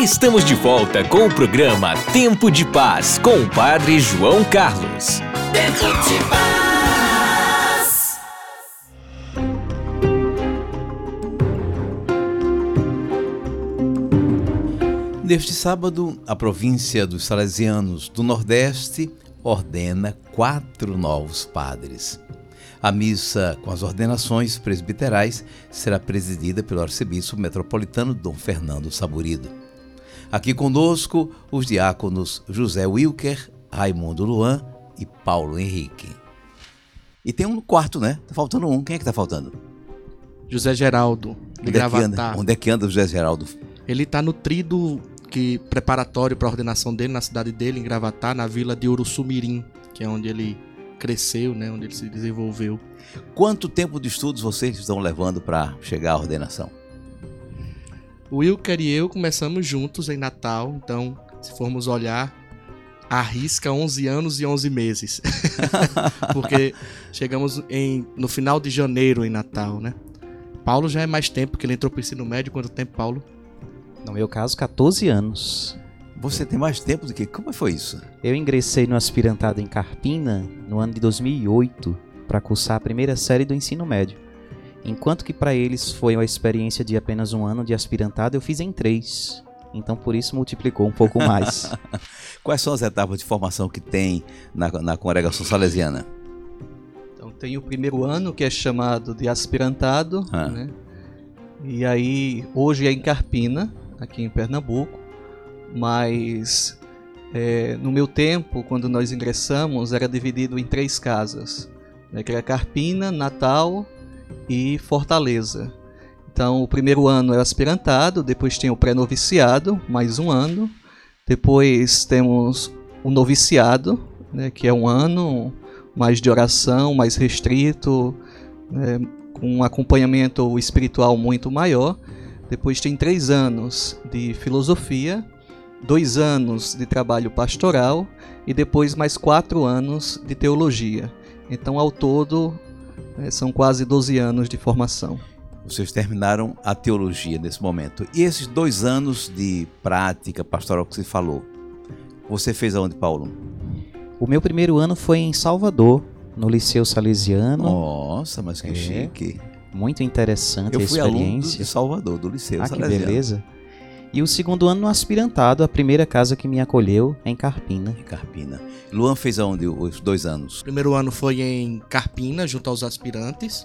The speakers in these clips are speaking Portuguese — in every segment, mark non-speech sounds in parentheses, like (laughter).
Estamos de volta com o programa Tempo de Paz com o Padre João Carlos. Tempo de Paz. Neste sábado, a província dos Salesianos do Nordeste ordena quatro novos padres. A missa com as ordenações presbiterais será presidida pelo arcebispo metropolitano Dom Fernando Saburido. Aqui conosco os diáconos José Wilker, Raimundo Luan e Paulo Henrique. E tem um quarto, né? Tá faltando um. Quem é que tá faltando? José Geraldo, de Onde é que anda, onde é que anda o José Geraldo? Ele tá no trido que preparatório para a ordenação dele na cidade dele, em Gravatar, na vila de Uruçumirim, que é onde ele cresceu, né, onde ele se desenvolveu. Quanto tempo de estudos vocês estão levando para chegar à ordenação? O Wilker e eu começamos juntos em Natal, então, se formos olhar, arrisca 11 anos e 11 meses. (laughs) Porque chegamos em, no final de janeiro em Natal, né? Paulo já é mais tempo, porque ele entrou para o ensino médio. Quanto tempo, Paulo? No meu caso, 14 anos. Você tem mais tempo do que. Como foi isso? Eu ingressei no aspirantado em Carpina no ano de 2008 para cursar a primeira série do ensino médio. Enquanto que para eles foi uma experiência de apenas um ano de aspirantado, eu fiz em três. Então por isso multiplicou um pouco mais. (laughs) Quais são as etapas de formação que tem na, na congregação salesiana? Então tem o primeiro ano que é chamado de aspirantado, ah. né? E aí hoje é em Carpina, aqui em Pernambuco, mas é, no meu tempo, quando nós ingressamos, era dividido em três casas, né? que era Carpina, Natal e Fortaleza. Então, o primeiro ano é aspirantado, depois tem o pré-noviciado, mais um ano. Depois temos o noviciado, né, que é um ano mais de oração, mais restrito, né, com um acompanhamento espiritual muito maior. Depois tem três anos de filosofia, dois anos de trabalho pastoral e depois mais quatro anos de teologia. Então, ao todo, são quase 12 anos de formação. Vocês terminaram a teologia nesse momento. E esses dois anos de prática pastoral que você falou, você fez aonde, Paulo? O meu primeiro ano foi em Salvador, no Liceu Salesiano. Nossa, mas que é, chique. Muito interessante Eu a experiência. Eu fui aluno de Salvador, do Liceu ah, Salesiano. que beleza. E o segundo ano no aspirantado, a primeira casa que me acolheu em Carpina. Em Carpina. Luan fez aonde os dois anos? O primeiro ano foi em Carpina, junto aos aspirantes.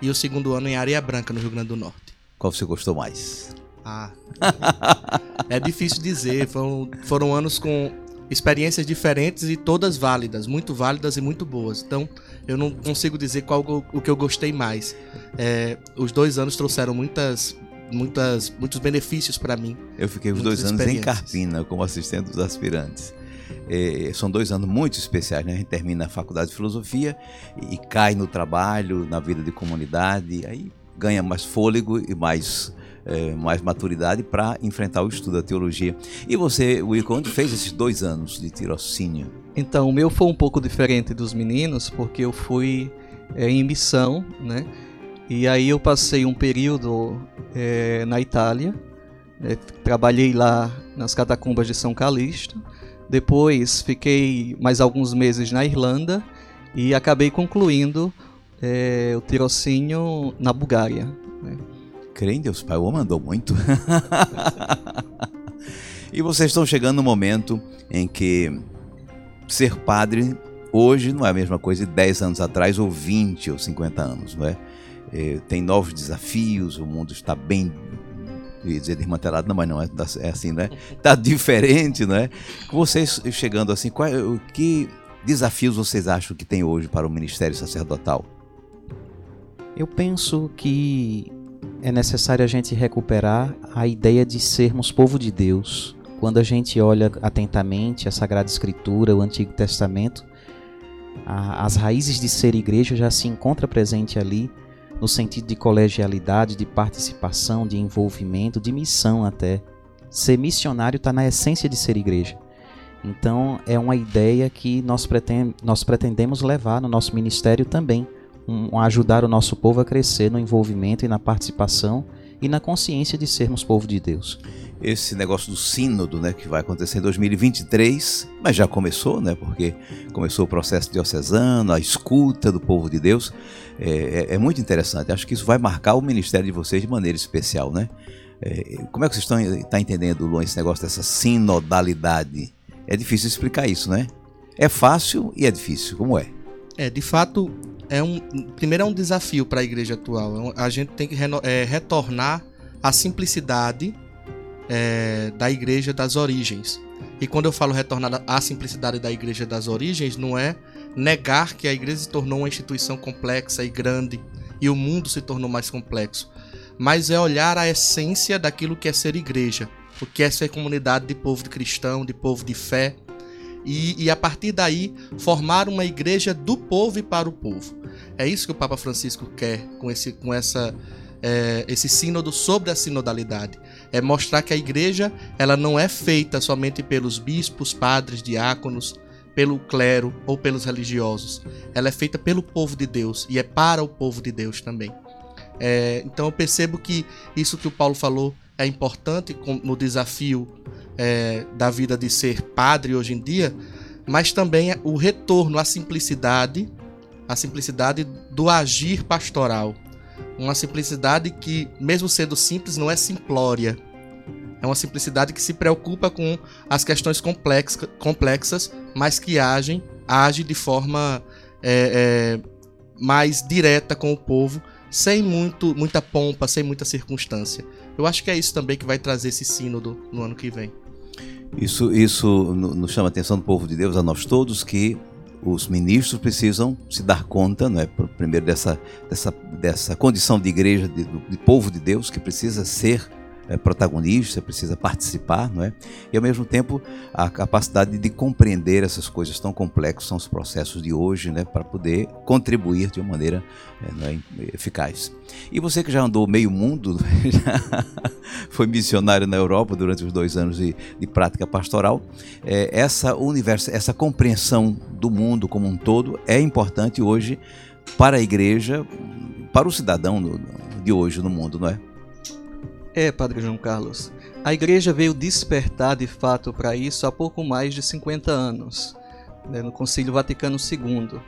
E o segundo ano em Areia Branca, no Rio Grande do Norte. Qual você gostou mais? Ah. (laughs) é difícil dizer. Foram, foram anos com experiências diferentes e todas válidas, muito válidas e muito boas. Então, eu não consigo dizer qual o que eu gostei mais. É, os dois anos trouxeram muitas muitas, muitos benefícios para mim. Eu fiquei os dois anos em Carpina como assistente dos aspirantes. É, são dois anos muito especiais, né? A gente termina a faculdade de filosofia e, e cai no trabalho, na vida de comunidade, aí ganha mais fôlego e mais é, mais maturidade para enfrentar o estudo da teologia. E você, Wilco, onde fez esses dois anos de tirocínio? Então, o meu foi um pouco diferente dos meninos, porque eu fui é, em missão, né? E aí eu passei um período é, na Itália, é, trabalhei lá nas catacumbas de São Calixto, depois fiquei mais alguns meses na Irlanda e acabei concluindo é, o tirocínio na Bulgária. Né? Em Deus, Pai, o mandou muito. (laughs) e vocês estão chegando no momento em que ser padre hoje não é a mesma coisa de 10 anos atrás, ou 20 ou 50 anos, não é? É, tem novos desafios, o mundo está bem ia dizer desmantelado, não, mas não é, tá, é assim, né? Está (laughs) diferente, né? Vocês chegando assim, qual, que desafios vocês acham que tem hoje para o ministério sacerdotal? Eu penso que é necessário a gente recuperar a ideia de sermos povo de Deus. Quando a gente olha atentamente a Sagrada Escritura, o Antigo Testamento, a, as raízes de ser igreja já se encontra presente ali no sentido de colegialidade, de participação, de envolvimento, de missão até. Ser missionário está na essência de ser igreja. Então é uma ideia que nós, pretend, nós pretendemos levar no nosso ministério também, um, ajudar o nosso povo a crescer no envolvimento e na participação e na consciência de sermos povo de Deus. Esse negócio do sínodo, né, que vai acontecer em 2023, mas já começou, né, porque começou o processo diocesano, a escuta do povo de Deus, é, é, é muito interessante. Acho que isso vai marcar o ministério de vocês de maneira especial, né? É, como é que vocês estão tá entendendo, Luan, esse negócio dessa sinodalidade? É difícil explicar isso, né? É fácil e é difícil, como é? É, de fato, é um primeiro é um desafio para a igreja atual. É a gente tem que é, retornar à simplicidade é, da igreja das origens. E quando eu falo retornar à simplicidade da igreja das origens, não é negar que a igreja se tornou uma instituição complexa e grande e o mundo se tornou mais complexo, mas é olhar a essência daquilo que é ser igreja, o que é ser comunidade de povo de cristão, de povo de fé, e, e, a partir daí formar uma igreja do povo e para o povo. É isso que o Papa Francisco quer com esse, com essa, é, esse sínodo sobre a sinodalidade. É mostrar que a igreja ela não é feita somente pelos bispos, padres, diáconos, pelo clero ou pelos religiosos. Ela é feita pelo povo de Deus e é para o povo de Deus também. É, então eu percebo que isso que o Paulo falou é importante no desafio é, da vida de ser padre hoje em dia, mas também o retorno à simplicidade, a simplicidade do agir pastoral. Uma simplicidade que, mesmo sendo simples, não é simplória. É uma simplicidade que se preocupa com as questões complexas, complexas mas que agem, age de forma é, é, mais direta com o povo, sem muito, muita pompa, sem muita circunstância. Eu acho que é isso também que vai trazer esse sínodo no ano que vem. Isso, isso nos chama a atenção do povo de Deus, a nós todos, que os ministros precisam se dar conta, não é, primeiro dessa, dessa, dessa condição de igreja, de, de povo de Deus, que precisa ser é, protagonista, precisa participar, não é? E ao mesmo tempo a capacidade de compreender essas coisas tão complexas, são os processos de hoje, né, para poder contribuir de uma maneira é, é, eficaz. E você que já andou meio mundo, (laughs) já foi missionário na Europa durante os dois anos de, de prática pastoral, é, essa universo, essa compreensão do mundo como um todo é importante hoje para a igreja, para o cidadão de hoje no mundo, não é? É, Padre João Carlos. A igreja veio despertar de fato para isso há pouco mais de 50 anos, né, no Concílio Vaticano II.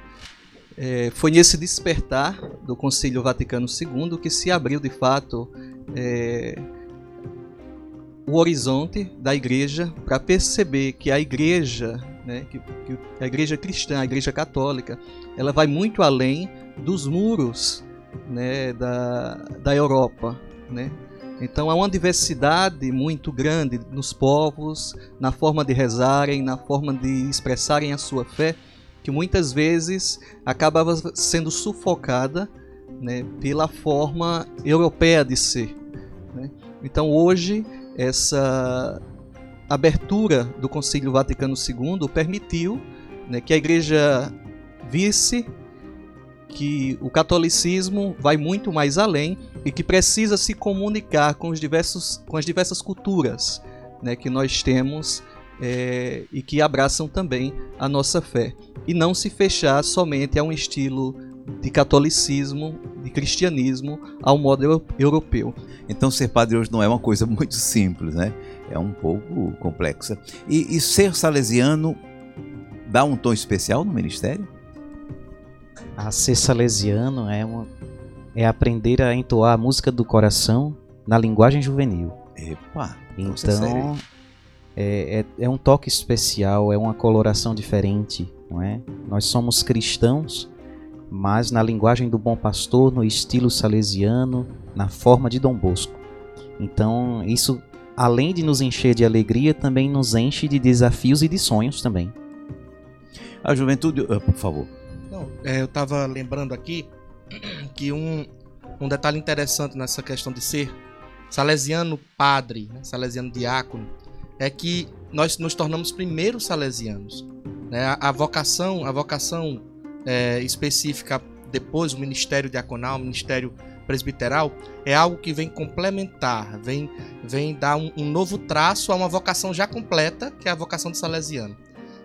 É, foi nesse despertar do Concílio Vaticano II que se abriu de fato é, o horizonte da igreja para perceber que a igreja, né, que, que a igreja cristã, a igreja católica, ela vai muito além dos muros né, da, da Europa. Né? Então há uma diversidade muito grande nos povos, na forma de rezarem, na forma de expressarem a sua fé, que muitas vezes acabava sendo sufocada né, pela forma europeia de ser. Né? Então hoje essa abertura do Concílio Vaticano II permitiu né, que a Igreja visse que o catolicismo vai muito mais além e que precisa se comunicar com, os diversos, com as diversas culturas né, que nós temos é, e que abraçam também a nossa fé. E não se fechar somente a um estilo de catolicismo, de cristianismo, ao modo europeu. Então, ser padre hoje não é uma coisa (laughs) muito simples, né? É um pouco complexa. E, e ser salesiano dá um tom especial no ministério? A ser salesiano é, uma, é aprender a entoar a música do coração na linguagem juvenil. Epa! Então, é, é, é, um toque especial, é uma coloração diferente, não é? Nós somos cristãos, mas na linguagem do bom pastor, no estilo salesiano, na forma de Dom Bosco. Então, isso, além de nos encher de alegria, também nos enche de desafios e de sonhos também. A juventude, uh, por favor. Não, é, eu estava lembrando aqui que um, um detalhe interessante nessa questão de ser salesiano padre, né, salesiano diácono, é que nós nos tornamos primeiros salesianos. Né? A, a, vocação, a vocação é, específica depois, o ministério diaconal, o ministério presbiteral, é algo que vem complementar, vem, vem dar um, um novo traço a uma vocação já completa, que é a vocação de salesiano.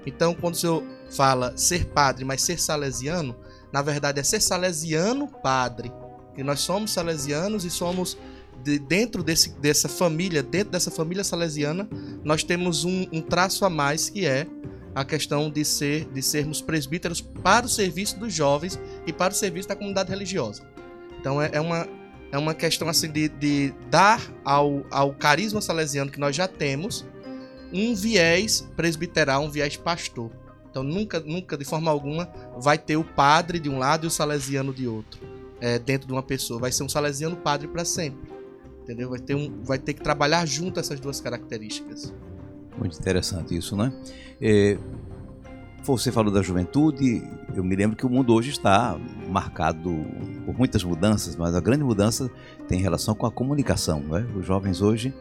Então, quando o senhor fala ser padre, mas ser salesiano, na verdade é ser salesiano padre. Que nós somos salesianos e somos de, dentro desse, dessa família, dentro dessa família salesiana, nós temos um, um traço a mais que é a questão de ser de sermos presbíteros para o serviço dos jovens e para o serviço da comunidade religiosa. Então é, é uma é uma questão assim de, de dar ao, ao carisma salesiano que nós já temos um viés presbiteral, um viés pastor. Então nunca, nunca de forma alguma vai ter o padre de um lado e o salesiano de outro é, dentro de uma pessoa. Vai ser um salesiano padre para sempre, entendeu? Vai ter um, vai ter que trabalhar junto essas duas características. Muito interessante isso, né? É, você falou da juventude, eu me lembro que o mundo hoje está marcado por muitas mudanças, mas a grande mudança tem relação com a comunicação. Né? Os jovens hoje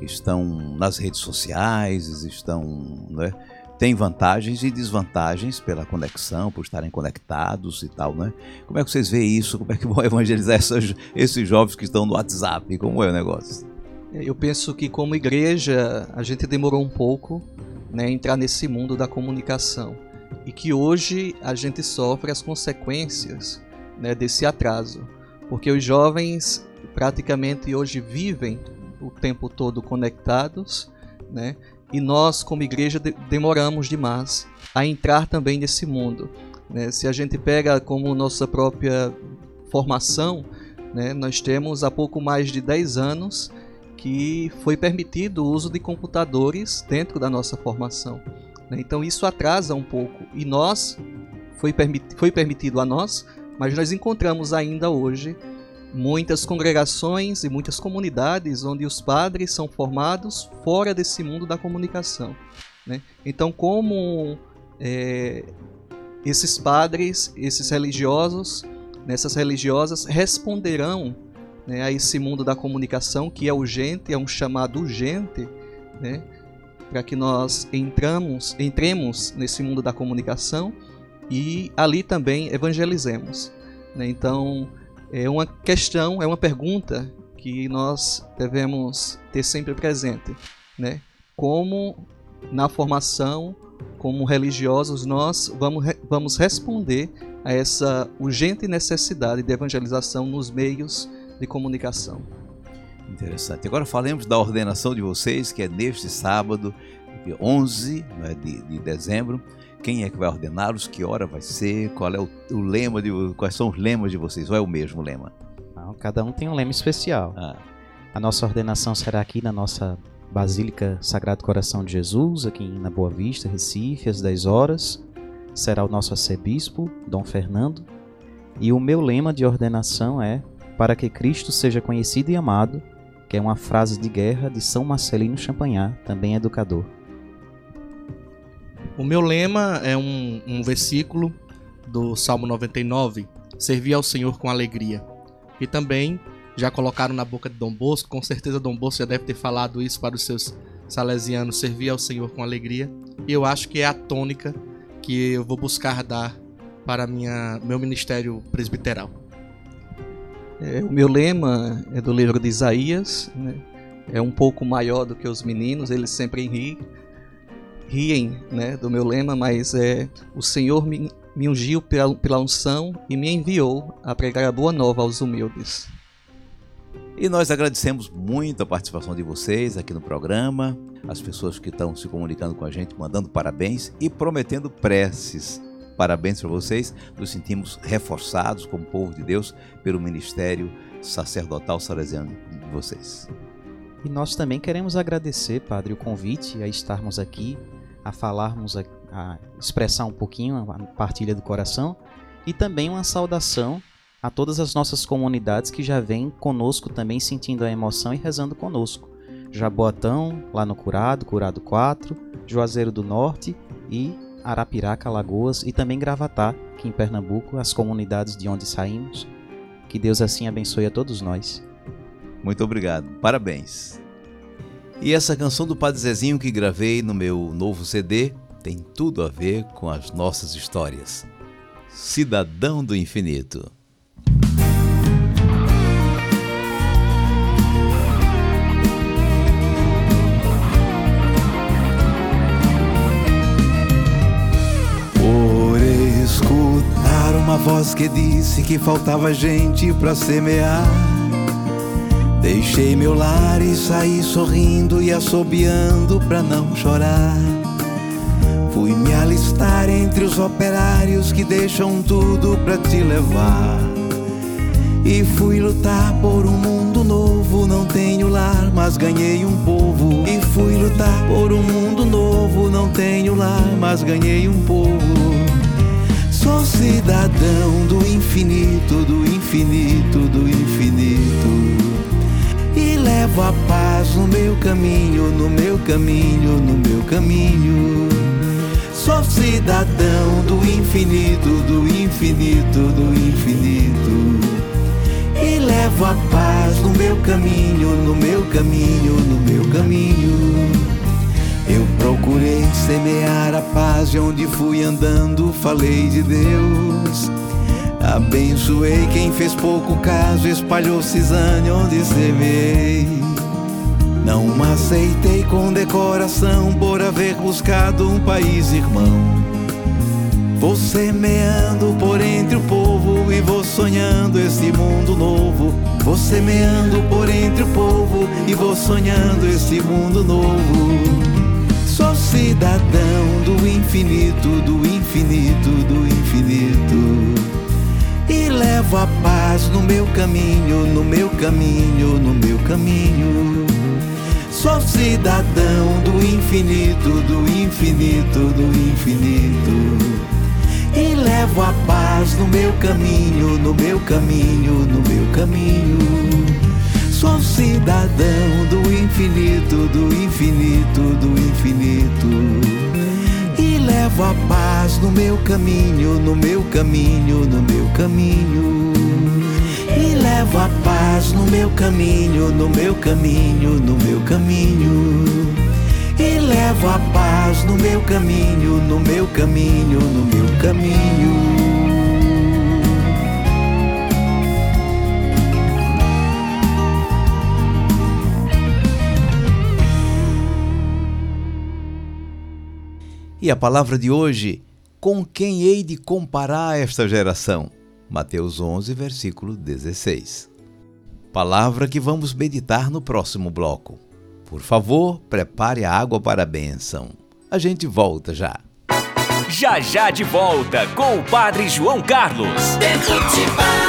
estão nas redes sociais, estão, né? Tem vantagens e desvantagens pela conexão, por estarem conectados e tal, né? Como é que vocês veem isso? Como é que vão (laughs) evangelizar essas, esses jovens que estão no WhatsApp? Como é o negócio? Eu penso que como igreja a gente demorou um pouco né, entrar nesse mundo da comunicação e que hoje a gente sofre as consequências né, desse atraso, porque os jovens praticamente hoje vivem o tempo todo conectados, né, e nós como igreja de demoramos demais a entrar também nesse mundo. Né? Se a gente pega como nossa própria formação, né, nós temos há pouco mais de 10 anos que foi permitido o uso de computadores dentro da nossa formação. Né? Então isso atrasa um pouco e nós foi, foi permitido a nós, mas nós encontramos ainda hoje muitas congregações e muitas comunidades onde os padres são formados fora desse mundo da comunicação. Né? Então, como é, esses padres, esses religiosos, nessas religiosas responderão né, a esse mundo da comunicação que é urgente, é um chamado urgente, né, para que nós entramos, entremos nesse mundo da comunicação e ali também evangelizemos. Né? Então, é uma questão, é uma pergunta que nós devemos ter sempre presente. Né? Como na formação, como religiosos, nós vamos, vamos responder a essa urgente necessidade de evangelização nos meios de comunicação. Interessante. Agora falemos da ordenação de vocês, que é neste sábado, 11 né, de, de dezembro. Quem é que vai ordená-los? Que hora vai ser? Qual é o, o, lema de quais são os lemas de vocês? Ou é o mesmo lema? Não, cada um tem um lema especial. Ah. A nossa ordenação será aqui na nossa Basílica Sagrado Coração de Jesus, aqui na Boa Vista, Recife, às 10 horas. Será o nosso arcebispo, Dom Fernando. E o meu lema de ordenação é para que Cristo seja conhecido e amado, que é uma frase de guerra de São Marcelino Champagnat, também educador. O meu lema é um, um versículo do Salmo 99, servir ao Senhor com alegria. E também já colocaram na boca de Dom Bosco, com certeza Dom Bosco já deve ter falado isso para os seus salesianos, servir ao Senhor com alegria. E eu acho que é a tônica que eu vou buscar dar para minha, meu ministério presbiteral. É, o meu lema é do livro de Isaías, né? é um pouco maior do que os meninos, eles sempre riem, riem né, do meu lema, mas é o Senhor me, me ungiu pela, pela unção e me enviou a pregar a boa nova aos humildes. E nós agradecemos muito a participação de vocês aqui no programa, as pessoas que estão se comunicando com a gente, mandando parabéns e prometendo preces Parabéns para vocês. Nos sentimos reforçados como povo de Deus pelo ministério sacerdotal salesiano de vocês. E nós também queremos agradecer, Padre, o convite a estarmos aqui, a falarmos, a, a expressar um pouquinho a partilha do coração e também uma saudação a todas as nossas comunidades que já vêm conosco também sentindo a emoção e rezando conosco. Jaboatão, lá no Curado, Curado 4, Juazeiro do Norte e Arapiraca, Lagoas e também Gravatá, aqui em Pernambuco, as comunidades de onde saímos. Que Deus assim abençoe a todos nós. Muito obrigado, parabéns. E essa canção do Padre Zezinho que gravei no meu novo CD tem tudo a ver com as nossas histórias. Cidadão do Infinito. uma voz que disse que faltava gente para semear. Deixei meu lar e saí sorrindo e assobiando pra não chorar. Fui me alistar entre os operários que deixam tudo pra te levar. E fui lutar por um mundo novo. Não tenho lar, mas ganhei um povo. E fui lutar por um mundo novo. Não tenho lar, mas ganhei um povo. Sou cidadão do infinito, do infinito, do infinito a paz no meu caminho, no meu caminho, no meu caminho. Sou cidadão do infinito, do infinito, do infinito. E levo a paz no meu caminho, no meu caminho, no meu caminho. Eu procurei semear a paz e onde fui andando falei de Deus. Abençoei quem fez pouco caso, espalhou cisane onde semeei. Não aceitei com decoração por haver buscado um país irmão. Vou semeando por entre o povo e vou sonhando esse mundo novo. Vou semeando por entre o povo e vou sonhando esse mundo novo. Sou cidadão do infinito, do infinito, do infinito levo a paz no meu caminho, no meu caminho, no meu caminho. Sou cidadão do infinito, do infinito, do infinito. E levo a paz no meu caminho, no meu caminho, no meu caminho. Sou cidadão do infinito, do infinito, do infinito levo a paz no meu caminho, no meu caminho, no meu caminho. E levo a paz no meu caminho, no meu caminho, no meu caminho. E levo a paz no meu caminho, no meu caminho, no meu caminho. E a palavra de hoje, com quem hei de comparar esta geração? Mateus 11, versículo 16. Palavra que vamos meditar no próximo bloco. Por favor, prepare a água para a bênção. A gente volta já. Já já de volta com o Padre João Carlos. Dentro de